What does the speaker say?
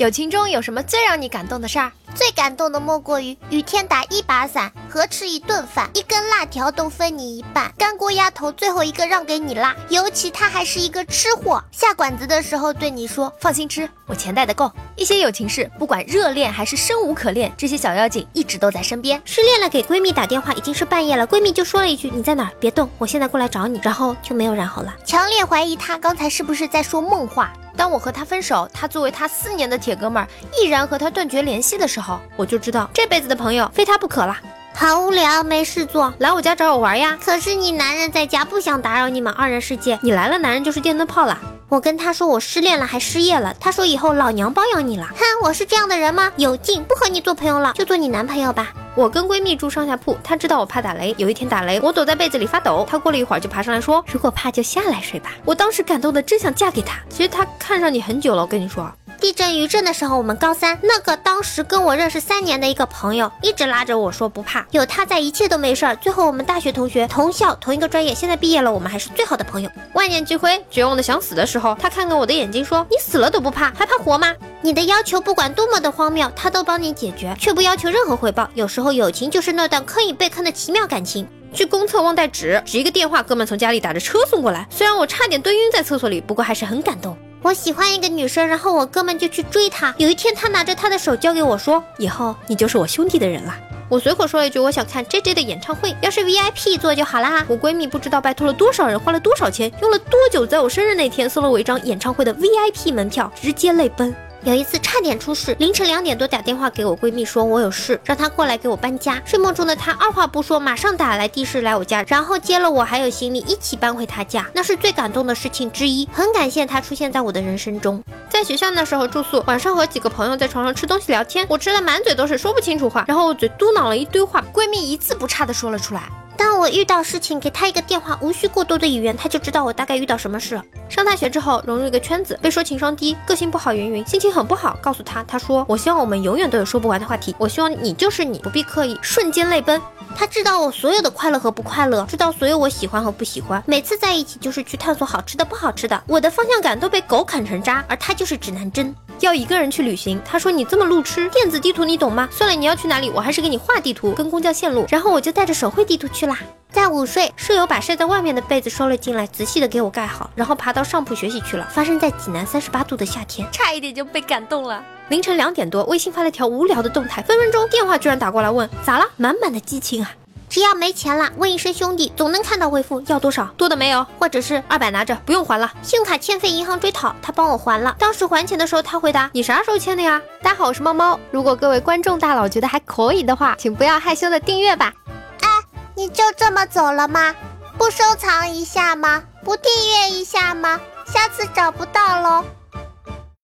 友情中有什么最让你感动的事儿？最感动的莫过于雨天打一把伞，合吃一顿饭，一根辣条都分你一半，干锅鸭头最后一个让给你啦。尤其他还是一个吃货，下馆子的时候对你说：“放心吃，我钱带的够。”一些友情事，不管热恋还是生无可恋，这些小妖精一直都在身边。失恋了，给闺蜜打电话，已经是半夜了，闺蜜就说了一句：“你在哪儿？别动，我现在过来找你。”然后就没有然后了。强烈怀疑他刚才是不是在说梦话。当我和他分手，他作为他四年的铁哥们儿，毅然和他断绝联系的时候，我就知道这辈子的朋友非他不可了。好无聊，没事做，来我家找我玩呀。可是你男人在家，不想打扰你们二人世界。你来了，男人就是电灯泡了。我跟他说我失恋了，还失业了。他说以后老娘包养你了。哼，我是这样的人吗？有劲，不和你做朋友了，就做你男朋友吧。我跟闺蜜住上下铺，她知道我怕打雷。有一天打雷，我躲在被子里发抖，她过了一会儿就爬上来说：“如果怕就下来睡吧。”我当时感动的真想嫁给他。其实他看上你很久了，我跟你说。地震余震的时候，我们高三，那个当时跟我认识三年的一个朋友，一直拉着我说不怕，有他在，一切都没事儿。最后我们大学同学，同校同一个专业，现在毕业了，我们还是最好的朋友。万念俱灰，绝望的想死的时候，他看看我的眼睛说：“你死了都不怕，还怕活吗？”你的要求不管多么的荒谬，他都帮你解决，却不要求任何回报。有时候友情就是那段坑与被坑的奇妙感情。去公厕忘带纸，只一个电话，哥们从家里打着车送过来。虽然我差点蹲晕在厕所里，不过还是很感动。我喜欢一个女生，然后我哥们就去追她。有一天，他拿着她的手交给我，说：“以后你就是我兄弟的人了。”我随口说了一句：“我想看 J J 的演唱会，要是 V I P 座就好啦。”我闺蜜不知道拜托了多少人，花了多少钱，用了多久，在我生日那天送了我一张演唱会的 V I P 门票，直接泪奔。有一次差点出事，凌晨两点多打电话给我闺蜜说，我有事，让她过来给我搬家。睡梦中的她二话不说，马上打来的士来我家，然后接了我还有行李一起搬回她家，那是最感动的事情之一。很感谢她出现在我的人生中。在学校那时候住宿，晚上和几个朋友在床上吃东西聊天，我吃的满嘴都是说不清楚话，然后我嘴嘟囔了一堆话，闺蜜一字不差的说了出来。我遇到事情，给他一个电话，无需过多的语言，他就知道我大概遇到什么事。上大学之后，融入一个圈子，被说情商低，个性不好，云云，心情很不好。告诉他，他说我希望我们永远都有说不完的话题，我希望你就是你，不必刻意。瞬间泪奔。他知道我所有的快乐和不快乐，知道所有我喜欢和不喜欢。每次在一起就是去探索好吃的不好吃的，我的方向感都被狗啃成渣，而他就是指南针。要一个人去旅行，他说你这么路痴，电子地图你懂吗？算了，你要去哪里，我还是给你画地图跟公交线路，然后我就带着手绘地图去啦。在午睡，舍友把晒在外面的被子收了进来，仔细的给我盖好，然后爬到上铺学习去了。发生在济南三十八度的夏天，差一点就被感动了。凌晨两点多，微信发了条无聊的动态，分分钟电话居然打过来问咋了，满满的激情啊！只要没钱了，问一声兄弟，总能看到回复。要多少？多的没有，或者是二百拿着，不用还了。信用卡欠费，银行追讨，他帮我还了。当时还钱的时候，他回答：你啥时候欠的呀？大家好，我是猫猫。如果各位观众大佬觉得还可以的话，请不要害羞的订阅吧。哎，你就这么走了吗？不收藏一下吗？不订阅一下吗？下次找不到喽。